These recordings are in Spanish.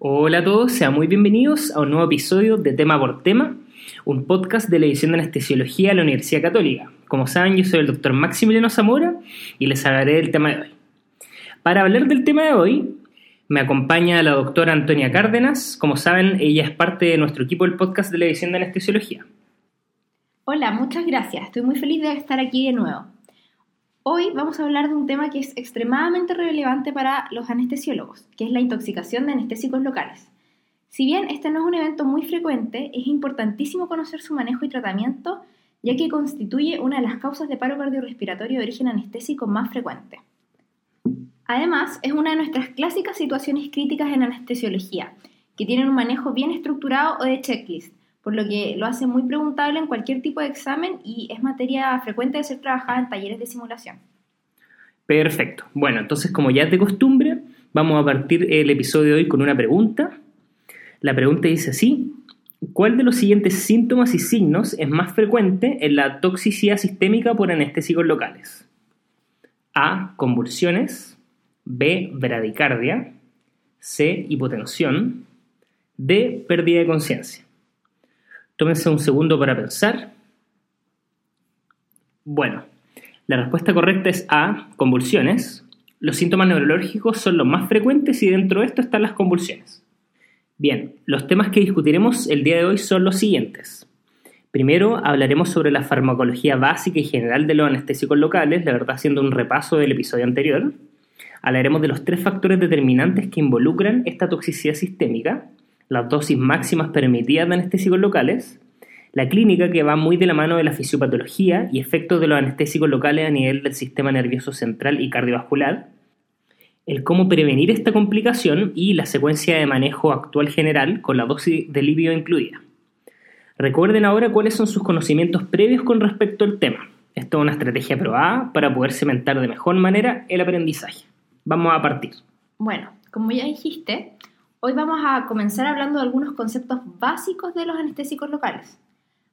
Hola a todos, sean muy bienvenidos a un nuevo episodio de Tema por Tema, un podcast de la edición de Anestesiología de la Universidad Católica. Como saben, yo soy el doctor Maximiliano Zamora y les hablaré del tema de hoy. Para hablar del tema de hoy, me acompaña la doctora Antonia Cárdenas. Como saben, ella es parte de nuestro equipo del podcast de la edición de Anestesiología. Hola, muchas gracias. Estoy muy feliz de estar aquí de nuevo. Hoy vamos a hablar de un tema que es extremadamente relevante para los anestesiólogos, que es la intoxicación de anestésicos locales. Si bien este no es un evento muy frecuente, es importantísimo conocer su manejo y tratamiento, ya que constituye una de las causas de paro cardiorrespiratorio de origen anestésico más frecuente. Además, es una de nuestras clásicas situaciones críticas en anestesiología, que tienen un manejo bien estructurado o de checklist, por lo que lo hace muy preguntable en cualquier tipo de examen y es materia frecuente de ser trabajada en talleres de simulación. Perfecto. Bueno, entonces como ya es de costumbre, vamos a partir el episodio de hoy con una pregunta. La pregunta dice así, ¿cuál de los siguientes síntomas y signos es más frecuente en la toxicidad sistémica por anestésicos locales? A. Convulsiones. B. Bradicardia. C. Hipotensión. D. Pérdida de conciencia. Tómense un segundo para pensar. Bueno, la respuesta correcta es A, convulsiones. Los síntomas neurológicos son los más frecuentes y dentro de esto están las convulsiones. Bien, los temas que discutiremos el día de hoy son los siguientes. Primero hablaremos sobre la farmacología básica y general de los anestésicos locales, la verdad haciendo un repaso del episodio anterior. Hablaremos de los tres factores determinantes que involucran esta toxicidad sistémica las dosis máximas permitidas de anestésicos locales, la clínica que va muy de la mano de la fisiopatología y efectos de los anestésicos locales a nivel del sistema nervioso central y cardiovascular, el cómo prevenir esta complicación y la secuencia de manejo actual general con la dosis de alivio incluida. Recuerden ahora cuáles son sus conocimientos previos con respecto al tema. Esto es una estrategia probada para poder cementar de mejor manera el aprendizaje. Vamos a partir. Bueno, como ya dijiste, Hoy vamos a comenzar hablando de algunos conceptos básicos de los anestésicos locales.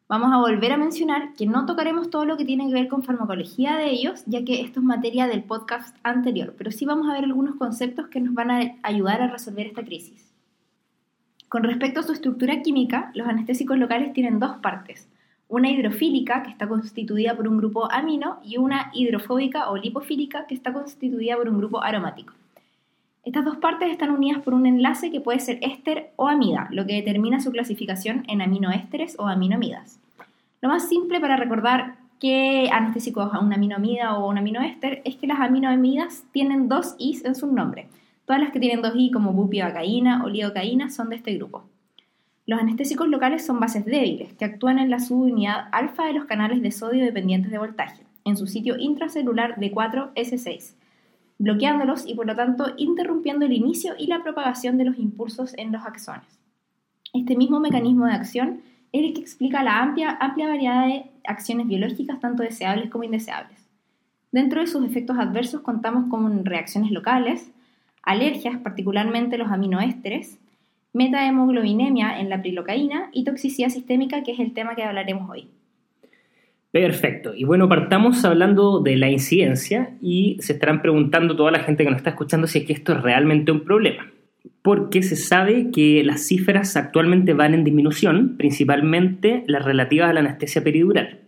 Vamos a volver a mencionar que no tocaremos todo lo que tiene que ver con farmacología de ellos, ya que esto es materia del podcast anterior, pero sí vamos a ver algunos conceptos que nos van a ayudar a resolver esta crisis. Con respecto a su estructura química, los anestésicos locales tienen dos partes, una hidrofílica que está constituida por un grupo amino y una hidrofóbica o lipofílica que está constituida por un grupo aromático. Estas dos partes están unidas por un enlace que puede ser éster o amida, lo que determina su clasificación en aminoésteres o aminoamidas. Lo más simple para recordar qué anestésico es una aminoamida o un aminoéster es que las aminoamidas tienen dos I's en su nombre. Todas las que tienen dos I como bupivacaína o lidocaína son de este grupo. Los anestésicos locales son bases débiles que actúan en la subunidad alfa de los canales de sodio dependientes de voltaje, en su sitio intracelular D4S6 bloqueándolos y por lo tanto interrumpiendo el inicio y la propagación de los impulsos en los axones. Este mismo mecanismo de acción es el que explica la amplia, amplia variedad de acciones biológicas, tanto deseables como indeseables. Dentro de sus efectos adversos contamos con reacciones locales, alergias, particularmente los aminoésteres, metahemoglobinemia en la prilocaína y toxicidad sistémica, que es el tema que hablaremos hoy. Perfecto. Y bueno, partamos hablando de la incidencia y se estarán preguntando toda la gente que nos está escuchando si es que esto es realmente un problema. Porque se sabe que las cifras actualmente van en disminución, principalmente las relativas a la anestesia peridural.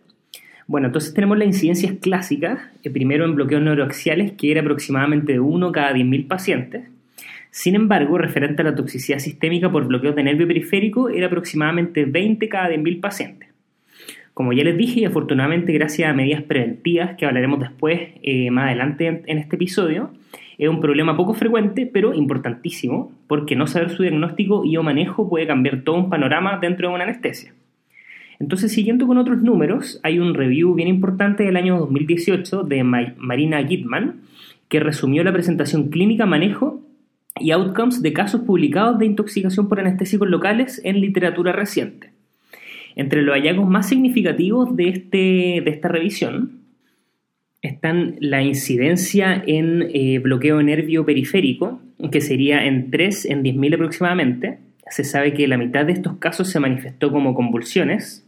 Bueno, entonces tenemos las incidencias clásicas, el primero en bloqueos neuroaxiales, que era aproximadamente de 1 cada 10.000 pacientes. Sin embargo, referente a la toxicidad sistémica por bloqueos de nervio periférico, era aproximadamente 20 cada 10.000 pacientes. Como ya les dije, y afortunadamente gracias a medidas preventivas que hablaremos después, eh, más adelante en, este episodio, es un problema poco frecuente, pero importantísimo, porque no saber su diagnóstico y o manejo puede cambiar todo un panorama dentro de una anestesia. Entonces, siguiendo con otros números, hay un review bien importante del año 2018 de Marina Gitman, que resumió la presentación clínica, manejo y outcomes de casos publicados de intoxicación por anestésicos locales en literatura reciente. Entre los hallazgos más significativos de, este, de esta revisión están la incidencia en eh, bloqueo nervio periférico, que sería en 3 en 10.000 aproximadamente. Se sabe que la mitad de estos casos se manifestó como convulsiones.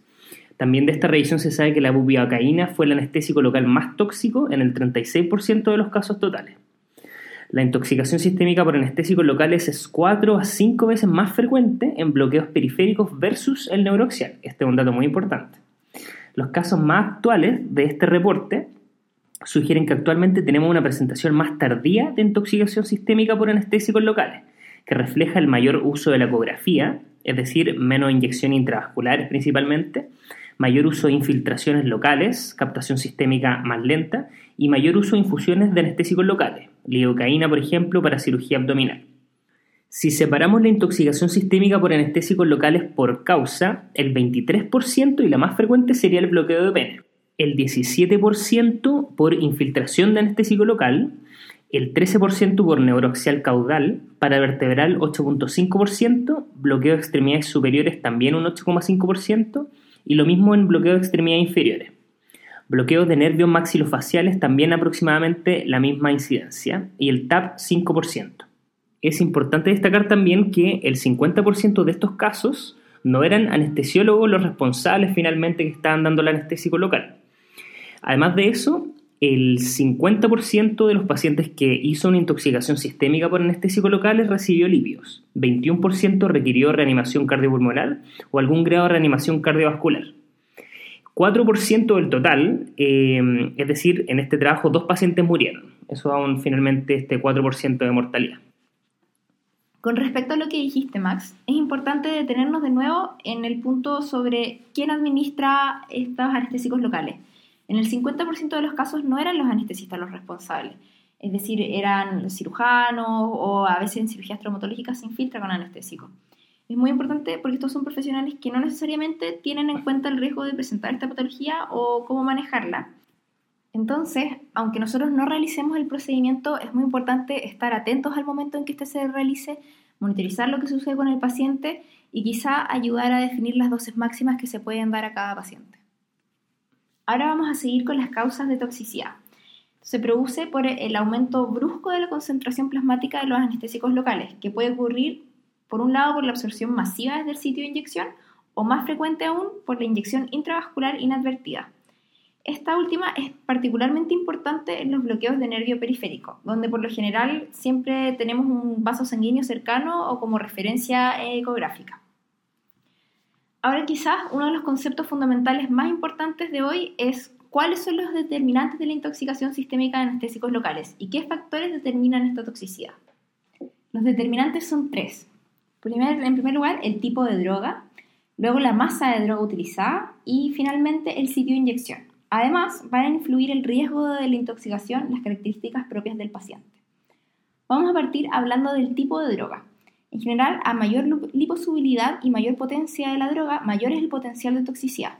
También de esta revisión se sabe que la bupivacaína fue el anestésico local más tóxico en el 36% de los casos totales. La intoxicación sistémica por anestésicos locales es 4 a 5 veces más frecuente en bloqueos periféricos versus el neuroaxial. Este es un dato muy importante. Los casos más actuales de este reporte sugieren que actualmente tenemos una presentación más tardía de intoxicación sistémica por anestésicos locales, que refleja el mayor uso de la ecografía, es decir, menos inyecciones intravasculares principalmente, mayor uso de infiltraciones locales, captación sistémica más lenta y mayor uso de infusiones de anestésicos locales, lidocaína, por ejemplo, para cirugía abdominal. Si separamos la intoxicación sistémica por anestésicos locales por causa, el 23% y la más frecuente sería el bloqueo de pene, el 17% por infiltración de anestésico local, el 13% por neuroaxial caudal, para vertebral 8.5%, bloqueo de extremidades superiores también un 8.5% y lo mismo en bloqueo de extremidades inferiores. Bloqueos de nervios maxilofaciales también aproximadamente la misma incidencia y el TAP 5%. Es importante destacar también que el 50% de estos casos no eran anestesiólogos los responsables finalmente que estaban dando el anestésico local. Además de eso, el 50% de los pacientes que hizo una intoxicación sistémica por anestésicos locales recibió lípidos, 21% requirió reanimación cardiopulmonar o algún grado de reanimación cardiovascular. 4% del total, eh, es decir, en este trabajo dos pacientes murieron. Eso da un, finalmente este 4% de mortalidad. Con respecto a lo que dijiste, Max, es importante detenernos de nuevo en el punto sobre quién administra estos anestésicos locales. En el 50% de los casos no eran los anestesistas los responsables, es decir, eran los cirujanos o a veces en cirugías traumatológicas se infiltra con anestésico es muy importante porque estos son profesionales que no necesariamente tienen en cuenta el riesgo de presentar esta patología o cómo manejarla. Entonces, aunque nosotros no realicemos el procedimiento, es muy importante estar atentos al momento en que este se realice, monitorizar lo que sucede con el paciente y quizá ayudar a definir las dosis máximas que se pueden dar a cada paciente. Ahora vamos a seguir con las causas de toxicidad. Se produce por el aumento brusco de la concentración plasmática de los anestésicos locales, que puede ocurrir por un lado por la absorción masiva desde el sitio de inyección o más frecuente aún por la inyección intravascular inadvertida. Esta última es particularmente importante en los bloqueos de nervio periférico, donde por lo general siempre tenemos un vaso sanguíneo cercano o como referencia ecográfica. Ahora quizás uno de los conceptos fundamentales más importantes de hoy es cuáles son los determinantes de la intoxicación sistémica de anestésicos locales y qué factores determinan esta toxicidad. Los determinantes son tres en primer lugar, el tipo de droga, luego la masa de droga utilizada y finalmente el sitio de inyección. Además, van a influir el riesgo de la intoxicación, las características propias del paciente. Vamos a partir hablando del tipo de droga. En general, a mayor liposubilidad y mayor potencia de la droga, mayor es el potencial de toxicidad.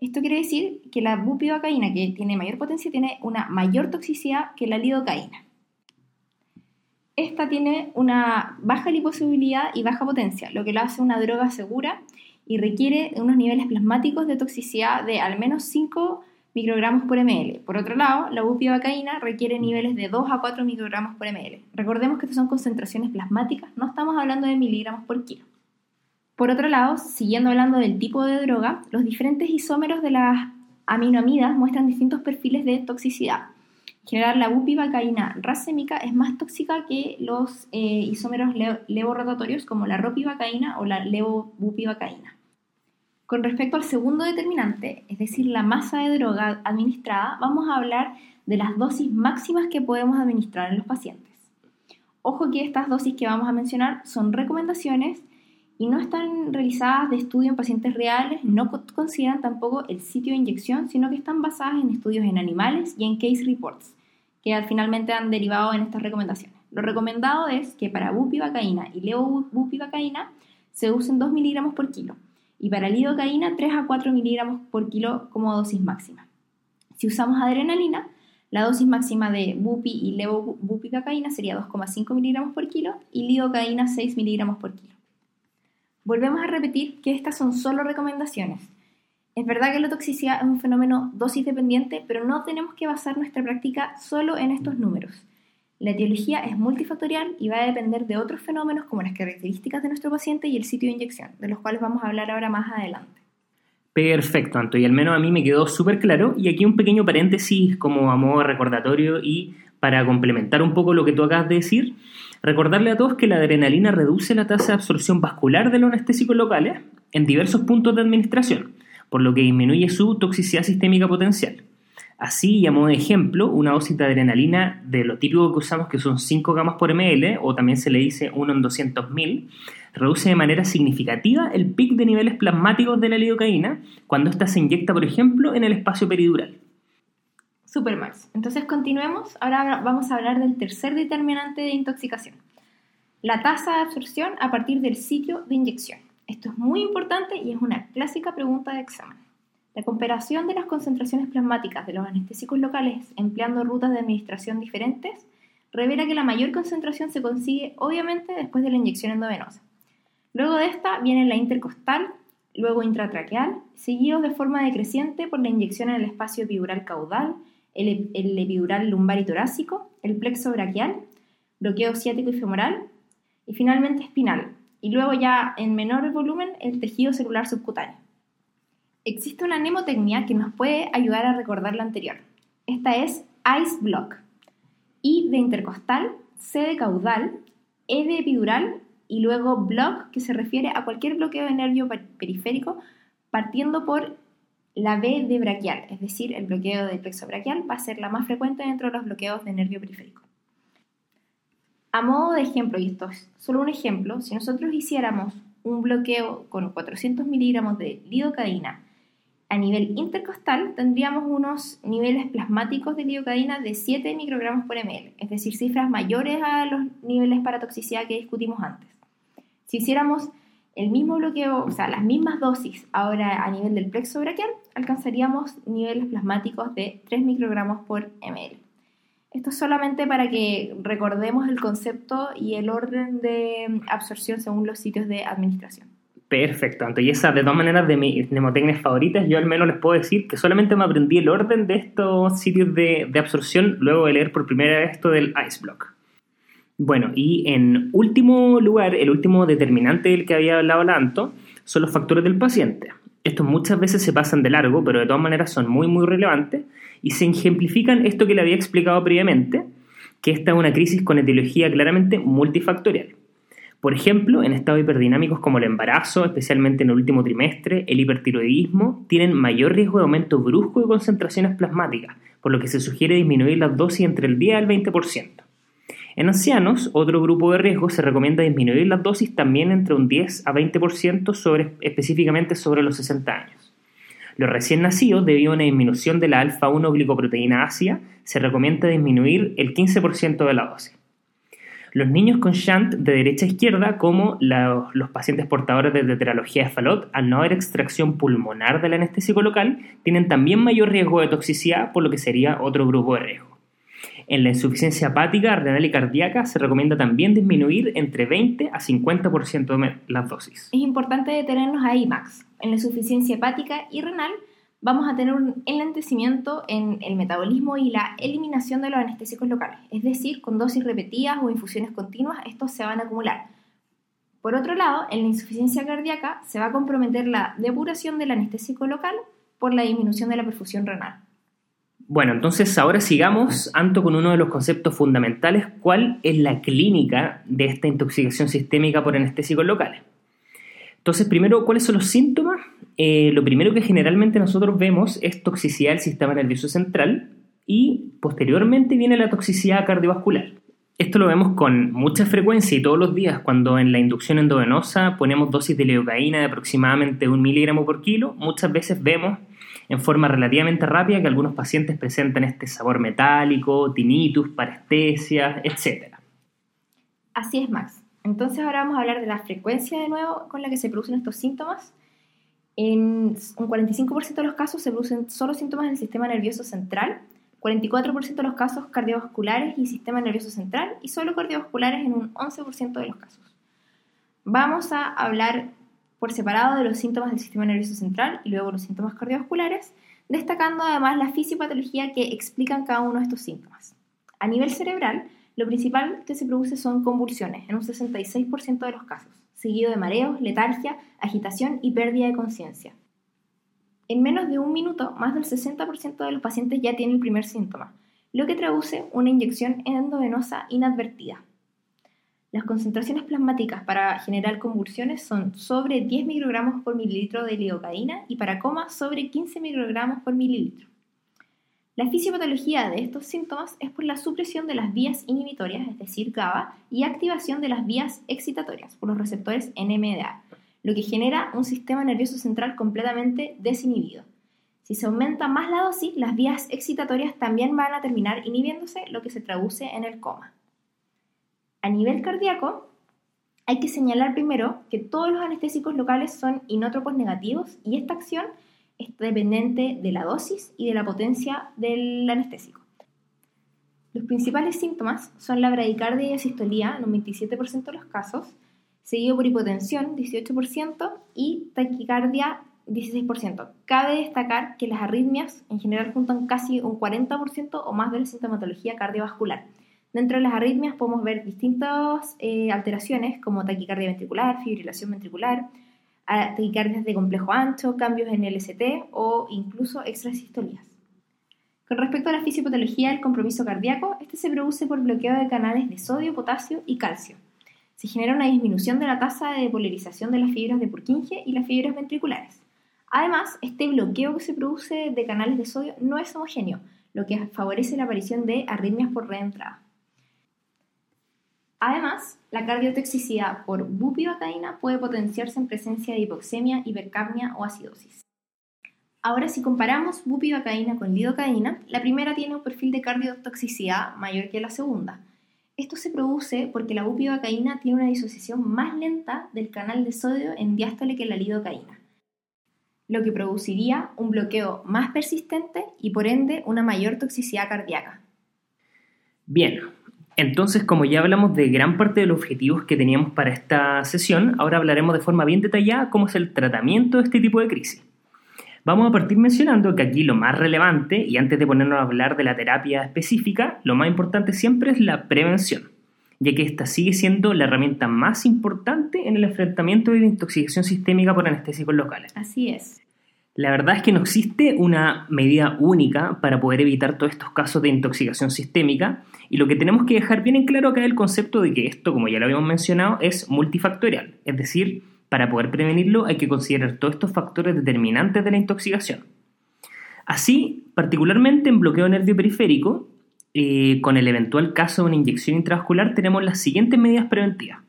Esto quiere decir que la bupivacaína, que tiene mayor potencia, tiene una mayor toxicidad que la lidocaína esta tiene una baja liposubilidad y baja potencia, lo que la hace una droga segura y requiere unos niveles plasmáticos de toxicidad de al menos 5 microgramos por ml. Por otro lado, la bupivacaína requiere niveles de 2 a 4 microgramos por ml. Recordemos que estas son concentraciones plasmáticas, no estamos hablando de miligramos por kilo. Por otro lado, siguiendo hablando del tipo de droga, los diferentes isómeros de las aminoamidas muestran distintos perfiles de toxicidad general, la bupivacaína racémica es más tóxica que los eh, isómeros levorrotatorios como la ropivacaína o la levobupivacaína. Con respecto al segundo determinante, es decir, la masa de droga administrada, vamos a hablar de las dosis máximas que podemos administrar en los pacientes. Ojo que estas dosis que vamos a mencionar son recomendaciones y no están realizadas de estudio en pacientes reales, no consideran tampoco el sitio de inyección, sino que están basadas en estudios en animales y en case reports que finalmente han derivado en estas recomendaciones. Lo recomendado es que para bupivacaína y levobupivacaína se usen 2 miligramos por kilo y para lidocaína 3 a 4 miligramos por kilo como dosis máxima. Si usamos adrenalina, la dosis máxima de bupi y levobupivacaína sería 2,5 miligramos por kilo y lidocaína 6 miligramos por kilo. Volvemos a repetir que estas son solo recomendaciones es verdad que la toxicidad es un fenómeno dosis dependiente, pero no tenemos que basar nuestra práctica solo en estos números. La etiología es multifactorial y va a depender de otros fenómenos como las características de nuestro paciente y el sitio de inyección, de los cuales vamos a hablar ahora más adelante. Perfecto, Anto, y al menos a mí me quedó súper claro. Y aquí un pequeño paréntesis como a modo recordatorio y para complementar un poco lo que tú acabas de decir, recordarle a todos que la adrenalina reduce la tasa de absorción vascular de los anestésicos locales en diversos puntos de administración, por lo que disminuye su toxicidad sistémica potencial. Así, a modo de ejemplo, una dosis de adrenalina de lo típico que usamos, que son 5 gamas por ml, o también se le dice 1 en 200.000, reduce de manera significativa el pic de niveles plasmáticos de la lidocaína cuando ésta se inyecta, por ejemplo, en el espacio peridural. Super Max. Entonces continuemos. Ahora vamos a hablar del tercer determinante de intoxicación. La tasa de absorción a partir del sitio de inyección. Esto es muy importante y es una clásica pregunta de examen. La comparación de las concentraciones plasmáticas de los anestésicos locales empleando rutas de administración diferentes revela que la mayor concentración se consigue obviamente después de la inyección endovenosa. Luego de esta viene la intercostal, luego intratraqueal, seguidos de forma decreciente por la inyección en el espacio epidural caudal, el, epidural lumbar y torácico, el plexo braquial, bloqueo ciático y femoral, y finalmente espinal, y luego ya en menor volumen el tejido celular subcutáneo. Existe una mnemotecnia que nos puede ayudar a recordar la anterior. Esta es ICE block. I de intercostal, C de caudal, E de epidural y luego block, que se refiere a cualquier bloqueo de nervio periférico partiendo por la B de braquial, es decir, el bloqueo del plexo braquial va a ser la más frecuente dentro de los bloqueos de nervio periférico. A modo de ejemplo, y esto es solo un ejemplo, si nosotros hiciéramos un bloqueo con 400 miligramos de lidocaína a nivel intercostal tendríamos unos niveles plasmáticos de lidocaína de 7 microgramos por ml, es decir, cifras mayores a los niveles para toxicidad que discutimos antes. Si hiciéramos el mismo bloqueo, o sea, las mismas dosis ahora a nivel del plexo braquial, alcanzaríamos niveles plasmáticos de 3 microgramos por ml. Esto es solamente para que recordemos el concepto y el orden de absorción según los sitios de administración. Perfecto, y esa de todas maneras de mis mnemotecnias favoritas, yo al menos les puedo decir que solamente me aprendí el orden de estos sitios de, absorción luego de leer por primera vez esto del Ice Block. Bueno, y en último lugar, el último determinante del que había hablado Lanto son los factores del paciente. Estos muchas veces se pasan de largo, pero de todas maneras son muy muy relevantes y se ejemplifican esto que le había explicado previamente, que esta es una crisis con etiología claramente multifactorial. Por ejemplo, en estados hiperdinámicos como el embarazo, especialmente en el último trimestre, el hipertiroidismo, tienen mayor riesgo de aumento brusco de concentraciones plasmáticas, por lo que se sugiere disminuir las dosis entre el 10 al 20%. En ancianos, otro grupo de riesgo, se recomienda disminuir las dosis también entre un 10 a 20% sobre, específicamente sobre los 60 años. Los recién nacidos, debido a una disminución de la alfa-1 glicoproteína ácida, se recomienda disminuir el 15% de la dosis. Los niños con shunt de derecha a izquierda, como los pacientes portadores de tetralogía de Fallot, al no haber extracción pulmonar del anestésico local, tienen también mayor riesgo de toxicidad, por lo que sería otro grupo de riesgo. En la insuficiencia hepática, renal y cardíaca se recomienda también disminuir entre 20 a 50% las dosis. Es importante detenernos ahí, Max. En la insuficiencia hepática y renal vamos a tener un enlentecimiento en el metabolismo y la eliminación de los anestésicos locales. Es decir, con dosis repetidas o infusiones continuas, estos se van a acumular. Por otro lado, en la insuficiencia cardíaca se va a comprometer la depuración del anestésico local por la disminución de la perfusión renal. Bueno, entonces ahora sigamos, Anto, con uno de los conceptos fundamentales, ¿cuál es la clínica de esta intoxicación sistémica por anestésicos locales? Entonces, primero, ¿cuáles son los síntomas? Eh, lo primero que generalmente nosotros vemos es toxicidad del sistema nervioso central y posteriormente viene la toxicidad cardiovascular. Esto lo vemos con mucha frecuencia y todos los días cuando en la inducción endovenosa ponemos dosis de leucaína de aproximadamente un miligramo por kilo. Muchas veces vemos en forma relativamente rápida que algunos pacientes presentan este sabor metálico, tinnitus, parestesia, etc. Así es, Max. Entonces ahora vamos a hablar de la frecuencia de nuevo con la que se producen estos síntomas en un 45% de los casos se producen solo síntomas del sistema nervioso central, 44% de los casos cardiovasculares y sistema nervioso central y solo cardiovasculares en un 11% de los casos. Vamos a hablar por separado de los síntomas del sistema nervioso central y luego los síntomas cardiovasculares, destacando además la fisiopatología que explican cada uno de estos síntomas. A nivel cerebral, lo principal que se produce son convulsiones en un 66% de los casos seguido de mareos, letargia, agitación y pérdida de conciencia. En menos de un minuto, más del 60% de los pacientes ya tienen el primer síntoma. lo que traduce una inyección endovenosa inadvertida. Las concentraciones plasmáticas para generar convulsiones son sobre 10 microgramos por mililitro de lidocaína y para coma sobre 15 microgramos por mililitro. La fisiopatología de estos síntomas es por la supresión de las vías inhibitorias, es decir, GABA, y activación de las vías excitatorias por los receptores NMDA, lo que genera un sistema nervioso central completamente desinhibido. Si se aumenta más la dosis, las vías excitatorias también van a terminar inhibiéndose, lo que se traduce en el coma. A nivel cardíaco, hay que señalar primero que todos los anestésicos locales son inótropos negativos y esta acción es dependiente de la dosis y de la potencia del anestésico. Los principales síntomas son la bradicardia y asistolía en un 27% de los casos, seguido por hipotensión 18% y taquicardia 16%. Cabe destacar que las arritmias en general juntan casi un 40% o más de la sintomatología cardiovascular. Dentro de las arritmias podemos ver distintas eh, alteraciones como taquicardia ventricular, fibrilación ventricular, taquicardias de complejo ancho, cambios en el ST o incluso extrasistolías. Con respecto a la fisiopatología del compromiso cardíaco, este se produce por bloqueo de canales de sodio, potasio y calcio. Se genera una disminución de la tasa de polarización de las fibras de Purkinje y las fibras ventriculares. Además, este bloqueo que se produce de canales de sodio no es homogéneo, lo que favorece la aparición de arritmias por reentrada. Además, la cardiotoxicidad por bupivacaína puede potenciarse en presencia de hipoxemia, hipercapnia o acidosis. Ahora, si comparamos bupivacaína con lidocaína, la primera tiene un perfil de cardiotoxicidad mayor que la segunda. Esto se produce porque la bupivacaína tiene una disociación más lenta del canal de sodio en diástole que la lidocaína, lo que produciría un bloqueo más persistente y por ende una mayor toxicidad cardíaca. Bien, entonces, como ya hablamos de gran parte de los objetivos que teníamos para esta sesión, ahora hablaremos de forma bien detallada cómo es el tratamiento de este tipo de crisis. Vamos a partir mencionando que aquí lo más relevante, y antes de ponernos a hablar de la terapia específica, lo más importante siempre es la prevención, ya que esta sigue siendo la herramienta más importante en el enfrentamiento de la intoxicación sistémica por anestésicos locales. Así es. La verdad es que no existe una medida única para poder evitar todos estos casos de intoxicación sistémica y lo que tenemos que dejar bien en claro acá es el concepto de que esto, como ya lo habíamos mencionado, es multifactorial, es decir, para poder prevenirlo hay que considerar todos estos factores determinantes de la intoxicación. Así, particularmente en bloqueo nervio periférico, eh, con el eventual caso de una inyección intravascular tenemos las siguientes medidas preventivas.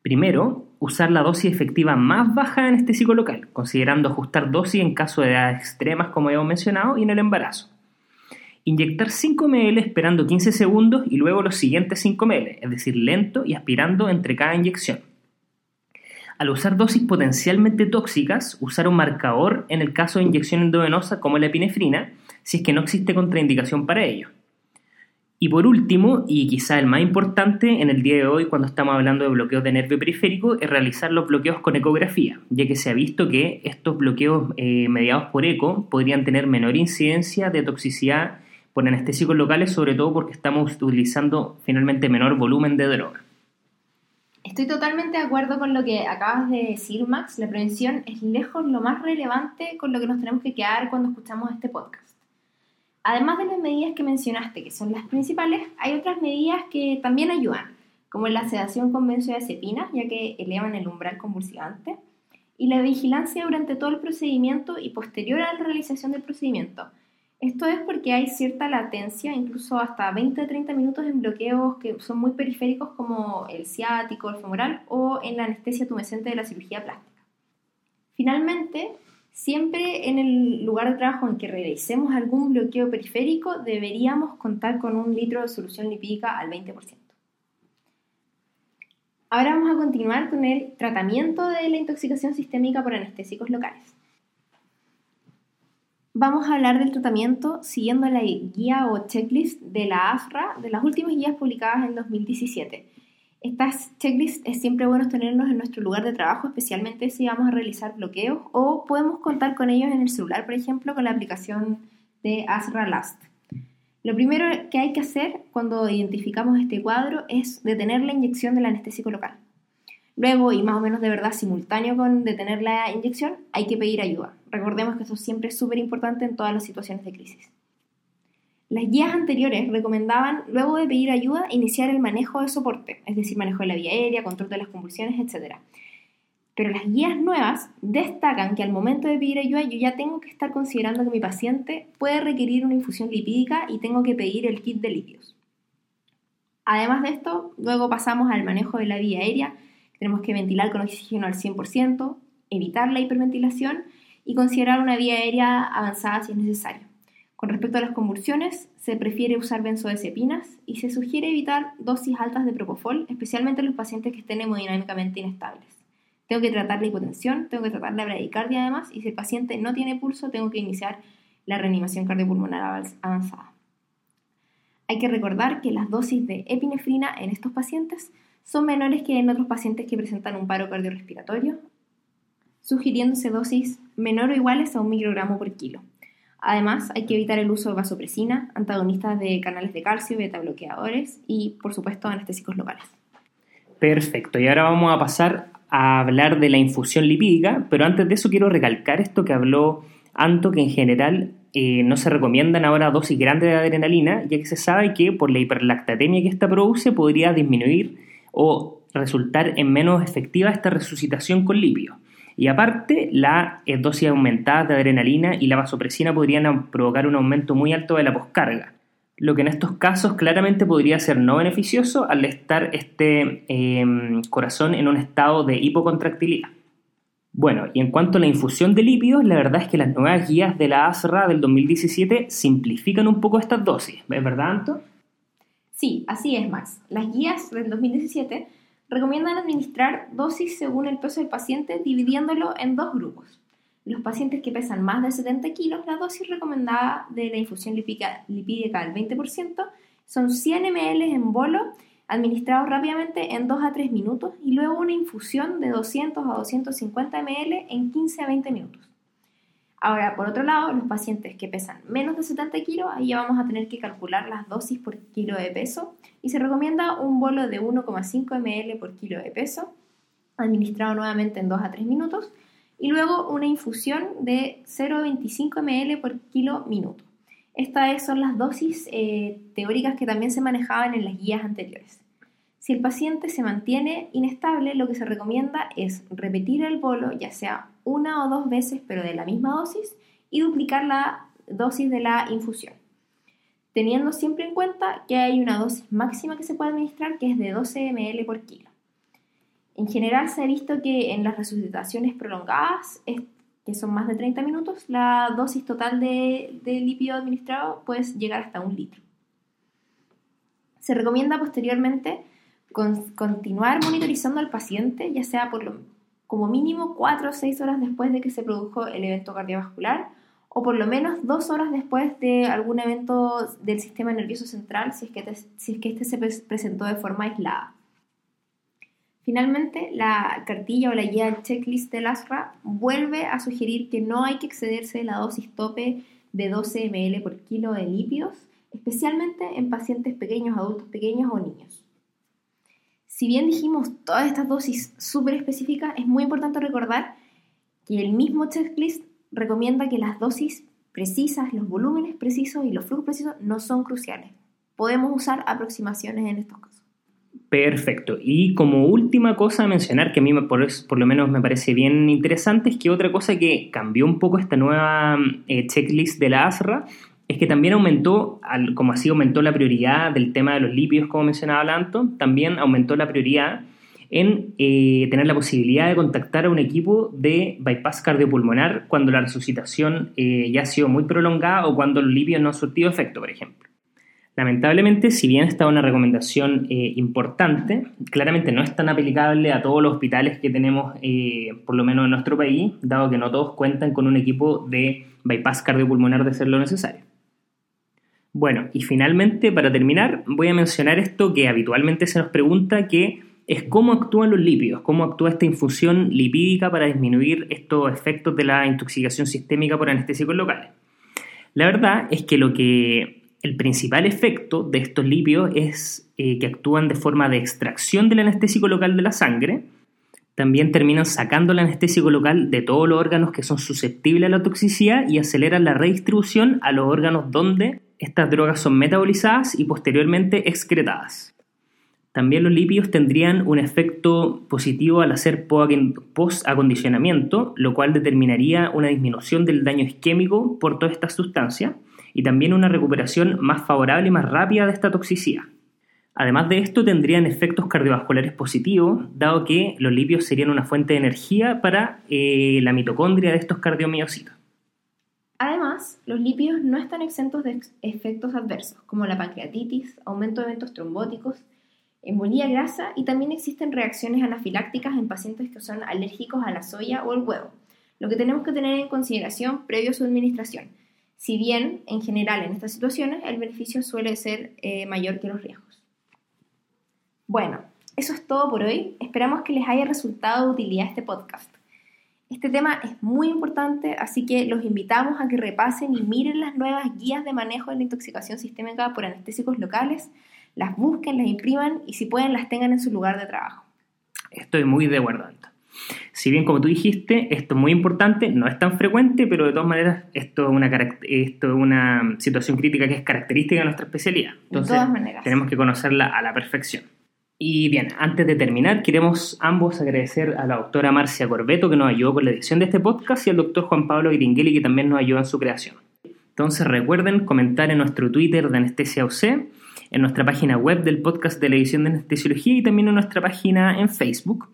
Primero, usar la dosis efectiva más baja de anestésico local, considerando ajustar dosis en caso de edades extremas, como hemos mencionado, y en el embarazo. Inyectar 5 ml esperando 15 segundos y luego los siguientes 5 ml, es decir, lento y aspirando entre cada inyección. Al usar dosis potencialmente tóxicas, usar un marcador en el caso de inyección endovenosa como la epinefrina, si es que no existe contraindicación para ello. Y por último, y quizá el más importante en el día de hoy cuando estamos hablando de bloqueos de nervio periférico, es realizar los bloqueos con ecografía, ya que se ha visto que estos bloqueos eh, mediados por eco podrían tener menor incidencia de toxicidad por anestésicos locales, sobre todo porque estamos utilizando finalmente menor volumen de droga. Estoy totalmente de acuerdo con lo que acabas de decir, Max. La prevención es lejos lo más relevante con lo que nos tenemos que quedar cuando escuchamos este podcast. Además de las medidas que mencionaste, que son las principales, hay otras medidas que también ayudan, como la sedación con benzodiazepina, ya que elevan el umbral convulsivante, y la vigilancia durante todo el procedimiento y posterior a la realización del procedimiento. Esto es porque hay cierta latencia, incluso hasta 20-30 minutos en bloqueos que son muy periféricos como el ciático, el femoral o en la anestesia tumescente de la cirugía plástica. Finalmente, Siempre en el lugar de trabajo en que realicemos algún bloqueo periférico deberíamos contar con un litro de solución lipídica al 20%. Ahora vamos a continuar con el tratamiento de la intoxicación sistémica por anestésicos locales. Vamos a hablar del tratamiento siguiendo la guía o checklist de la AFRA de las últimas guías publicadas en 2017 estas checklists es siempre bueno tenerlos en nuestro lugar de trabajo, especialmente si vamos a realizar bloqueos o podemos contar con ellos en el celular, por ejemplo, con la aplicación de Asra Last. Lo primero que hay que hacer cuando identificamos este cuadro es detener la inyección del anestésico local. Luego, y más o menos de verdad simultáneo con detener la inyección, hay que pedir ayuda. Recordemos que eso siempre es súper importante en todas las situaciones de crisis. Las guías anteriores recomendaban, luego de pedir ayuda, iniciar el manejo de soporte, es decir, manejo de la vía aérea, control de las convulsiones, etc. Pero las guías nuevas destacan que al momento de pedir ayuda yo ya tengo que estar considerando que mi paciente puede requerir una infusión lipídica y tengo que pedir el kit de lípidos. Además de esto, luego pasamos al manejo de la vía aérea. Tenemos que ventilar con oxígeno al 100%, evitar la hiperventilación y considerar una vía aérea avanzada si es necesario. Con respecto a las convulsiones, se prefiere usar benzodiazepinas y se sugiere evitar dosis altas de propofol, especialmente en los pacientes que estén hemodinámicamente inestables. Tengo que tratar la hipotensión, tengo que tratar la bradicardia además, y si el paciente no tiene pulso, tengo que iniciar la reanimación cardiopulmonar avanzada. Hay que recordar que las dosis de epinefrina en estos pacientes son menores que en otros pacientes que presentan un paro cardiorrespiratorio, sugiriéndose dosis menor o iguales a un microgramo por kilo. Además, hay que evitar el uso de vasopresina, antagonistas de canales de calcio, beta bloqueadores y, por supuesto, anestésicos locales. Perfecto, y ahora vamos a pasar a hablar de la infusión lipídica, pero antes de eso quiero recalcar esto que habló Anto, que en general eh, no se recomiendan ahora dosis grandes de adrenalina, ya que se sabe que por la hiperlactatemia que esta produce podría disminuir o resultar en menos efectiva esta resucitación con lípidos. Y aparte, la eh, dosis aumentada de adrenalina y la vasopresina podrían provocar un aumento muy alto de la poscarga lo que en estos casos claramente podría ser no beneficioso al estar este em, corazón en un estado de hipocontractilidad. Bueno, y en cuanto a la infusión de lípidos, la verdad es que las nuevas guías de la ASRA del 2017 simplifican un poco estas dosis, ¿es verdad, Anto? Sí, así es, Max. Las guías del 2017 recomiendan administrar dosis según el peso del paciente dividiéndolo en dos grupos los pacientes que pesan más de 70 kilos, la dosis recomendada de la infusión lipídica, del 20% son 100 ml en bolo administrados rápidamente en 2 a 3 minutos y luego una infusión de 200 a 250 ml en 15 a 20 minutos. Ahora, por otro lado, los pacientes que pesan menos de 70 kilos, ahí ya vamos a tener que calcular las dosis por kilo de peso y se recomienda un bolo de 1,5 ml por kilo de peso, administrado nuevamente en 2 a 3 minutos y luego una infusión de 0,25 ml por kilo minuto. Estas son las dosis eh, teóricas que también se manejaban en las guías anteriores. Si el paciente se mantiene inestable, lo que se recomienda es repetir el bolo, ya sea una o dos veces, pero de la misma dosis, y duplicar la dosis de la infusión, teniendo siempre en cuenta que hay una dosis máxima que se puede administrar, que es de 12 ml por kilo. En general se ha visto que en las resucitaciones prolongadas, que son más de 30 minutos, la dosis total de, lípido administrado puede llegar hasta un litro. Se recomienda posteriormente continuar monitorizando al paciente, ya sea por lo, como mínimo 4 o 6 horas después de que se produjo el evento cardiovascular o por lo menos 2 horas después de algún evento del sistema nervioso central si es que, si es que este se presentó de forma aislada. Finalmente, la cartilla o la guía checklist del ASRA vuelve a sugerir que no hay que excederse de la dosis tope de 12 ml por kilo de lípidos, especialmente en pacientes pequeños, adultos pequeños o niños. Si bien dijimos todas estas dosis súper específicas, es muy importante recordar que el mismo checklist recomienda que las dosis precisas, los volúmenes precisos y los flujos precisos no son cruciales. Podemos usar aproximaciones en estos casos. Perfecto. Y como última cosa a mencionar, que a mí por, lo menos me parece bien interesante, es que otra cosa que cambió un poco esta nueva eh, checklist de la ASRA es que también aumentó, como así aumentó la prioridad del tema de los lípidos, como mencionaba Lanto, también aumentó la prioridad en eh, tener la posibilidad de contactar a un equipo de bypass cardiopulmonar cuando la resucitación eh, ya ha sido muy prolongada o cuando los lípidos no han surtido efecto, por ejemplo. Lamentablemente, si bien está una recomendación eh, importante, claramente no es tan aplicable a todos los hospitales que tenemos, por lo menos en nuestro país, dado que no todos cuentan con un equipo de bypass cardiopulmonar de ser lo necesario. Bueno, y finalmente, para terminar, voy a mencionar esto que habitualmente se nos pregunta, que es cómo actúan los lípidos, cómo actúa esta infusión lipídica para disminuir estos efectos de la intoxicación sistémica por anestésicos locales. La verdad es que lo que el principal efecto de estos lípidos es eh, que actúan de forma de extracción del anestésico local de la sangre. También terminan sacando el anestésico local de todos los órganos que son susceptibles a la toxicidad y aceleran la redistribución a los órganos donde Estas drogas son metabolizadas y posteriormente excretadas. También los lípidos tendrían un efecto positivo al hacer post-acondicionamiento, lo cual determinaría una disminución del daño isquémico por toda esta sustancia y también una recuperación más favorable y más rápida de esta toxicidad. Además de esto, tendrían efectos cardiovasculares positivos, dado que los lípidos serían una fuente de energía para eh, la mitocondria de estos cardiomiocitos. Además, los lípidos no están exentos de efectos adversos, como la pancreatitis, aumento de eventos trombóticos, embolía grasa y también existen reacciones anafilácticas en pacientes que son alérgicos a la soya o el huevo, lo que tenemos que tener en consideración previo a su administración. Si bien, en general, en estas situaciones, el beneficio suele ser eh, mayor que los riesgos. Bueno, eso es todo por hoy. Esperamos que les haya resultado de utilidad este podcast. Este tema es muy importante, así que los invitamos a que repasen y miren las nuevas guías de manejo de la intoxicación sistémica por anestésicos locales las busquen, las impriman y si pueden las tengan en su lugar de trabajo. Estoy muy de acuerdo. Si bien, como tú dijiste, esto es muy importante, no es tan frecuente, pero de todas maneras esto es una, esto es una situación crítica que es característica de nuestra especialidad. Entonces, de todas maneras. tenemos que conocerla a la perfección. Y bien, antes de terminar, queremos ambos agradecer a la doctora Marcia Corbeto, que nos ayudó con la edición de este podcast, y al doctor Juan Pablo Gringeli, que también nos ayudó en su creación. Entonces recuerden comentar en nuestro Twitter de Anestesia UC en nuestra página web del podcast de la edición de anestesiología y también en nuestra página en Facebook.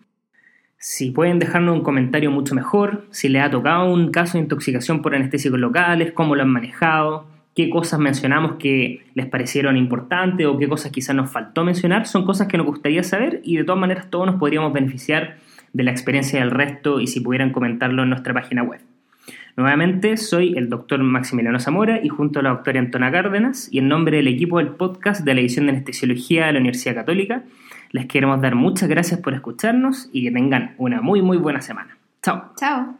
Si pueden dejarnos un comentario mucho mejor, si les ha tocado un caso de intoxicación por anestésicos locales, cómo lo han manejado, qué cosas mencionamos que les parecieron importantes o qué cosas quizás nos faltó mencionar, son cosas que nos gustaría saber y de todas maneras todos nos podríamos beneficiar de la experiencia del resto y si pudieran comentarlo en nuestra página web. Nuevamente, soy el doctor Maximiliano Zamora y junto a la doctora Antona Cárdenas y en nombre del equipo del podcast de la edición de Anestesiología de la Universidad Católica, les queremos dar muchas gracias por escucharnos y que tengan una muy muy buena semana. Chao. Chao.